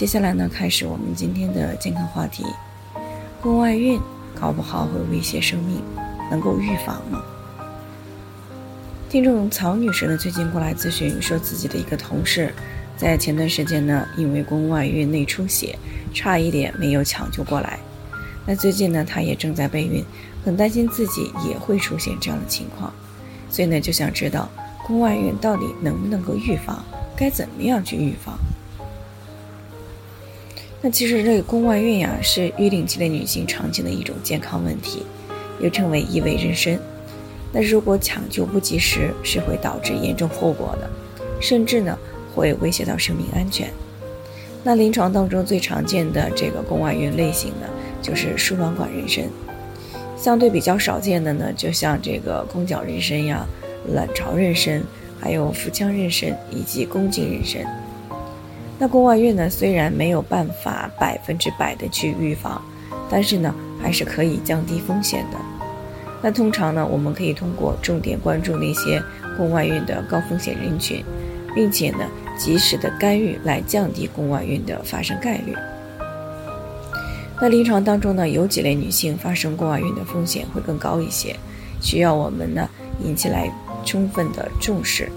接下来呢，开始我们今天的健康话题：宫外孕搞不好会威胁生命，能够预防吗？听众曹女士呢，最近过来咨询，说自己的一个同事，在前段时间呢，因为宫外孕内出血，差一点没有抢救过来。那最近呢，她也正在备孕，很担心自己也会出现这样的情况，所以呢，就想知道。宫外孕到底能不能够预防？该怎么样去预防？那其实这个宫外孕呀，是育龄期的女性常见的一种健康问题，又称为异位妊娠。那如果抢救不及时，是会导致严重后果的，甚至呢会威胁到生命安全。那临床当中最常见的这个宫外孕类型呢，就是输卵管妊娠。相对比较少见的呢，就像这个宫角妊娠呀。卵巢妊娠，还有腹腔妊娠以及宫颈妊娠。那宫外孕呢？虽然没有办法百分之百的去预防，但是呢，还是可以降低风险的。那通常呢，我们可以通过重点关注那些宫外孕的高风险人群，并且呢，及时的干预来降低宫外孕的发生概率。那临床当中呢，有几类女性发生宫外孕的风险会更高一些，需要我们呢引起来。充分的重视。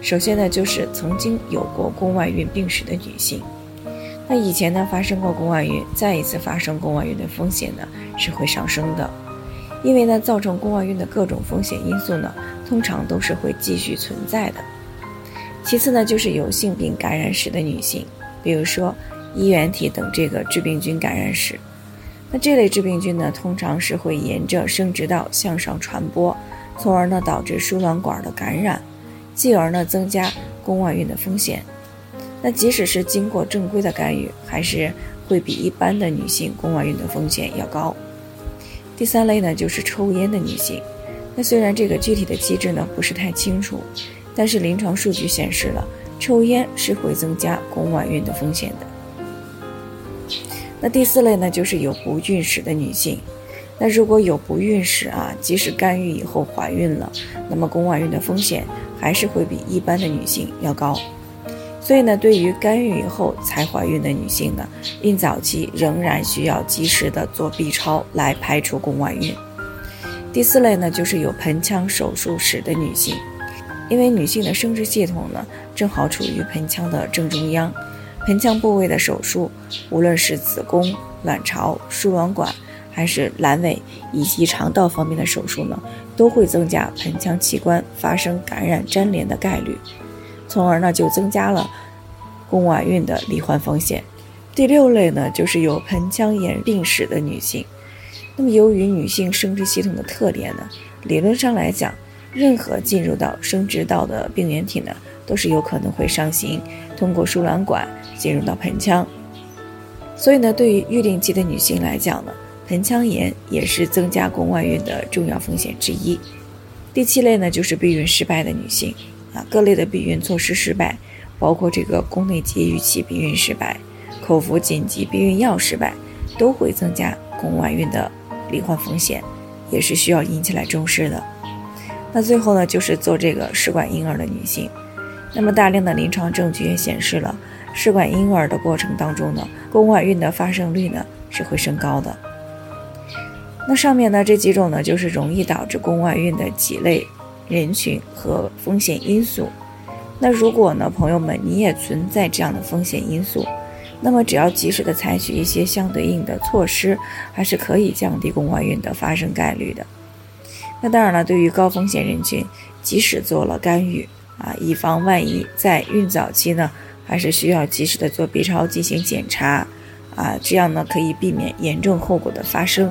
首先呢，就是曾经有过宫外孕病史的女性。那以前呢发生过宫外孕，再一次发生宫外孕的风险呢是会上升的，因为呢造成宫外孕的各种风险因素呢通常都是会继续存在的。其次呢，就是有性病感染史的女性，比如说衣原体等这个致病菌感染史。那这类致病菌呢，通常是会沿着生殖道向上传播。从而呢导致输卵管的感染，继而呢增加宫外孕的风险。那即使是经过正规的干预，还是会比一般的女性宫外孕的风险要高。第三类呢就是抽烟的女性。那虽然这个具体的机制呢不是太清楚，但是临床数据显示了抽烟是会增加宫外孕的风险的。那第四类呢就是有不孕史的女性。那如果有不孕史啊，即使干预以后怀孕了，那么宫外孕的风险还是会比一般的女性要高。所以呢，对于干预以后才怀孕的女性呢，孕早期仍然需要及时的做 B 超来排除宫外孕。第四类呢，就是有盆腔手术史的女性，因为女性的生殖系统呢正好处于盆腔的正中央，盆腔部位的手术，无论是子宫、卵巢、输卵管。还是阑尾以及肠道方面的手术呢，都会增加盆腔器官发生感染粘连的概率，从而呢就增加了宫外孕的罹患风险。第六类呢，就是有盆腔炎病史的女性。那么由于女性生殖系统的特点呢，理论上来讲，任何进入到生殖道的病原体呢，都是有可能会上行，通过输卵管进入到盆腔。所以呢，对于育龄期的女性来讲呢，盆腔炎也是增加宫外孕的重要风险之一。第七类呢，就是避孕失败的女性啊，各类的避孕措施失败，包括这个宫内节育器避孕失败、口服紧急避孕药失败，都会增加宫外孕的罹患风险，也是需要引起来重视的。那最后呢，就是做这个试管婴儿的女性，那么大量的临床证据也显示了，试管婴儿的过程当中呢，宫外孕的发生率呢是会升高的。那上面呢这几种呢，就是容易导致宫外孕的几类人群和风险因素。那如果呢，朋友们你也存在这样的风险因素，那么只要及时的采取一些相对应的措施，还是可以降低宫外孕的发生概率的。那当然了，对于高风险人群，即使做了干预啊，以防万一，在孕早期呢，还是需要及时的做 B 超进行检查啊，这样呢可以避免严重后果的发生。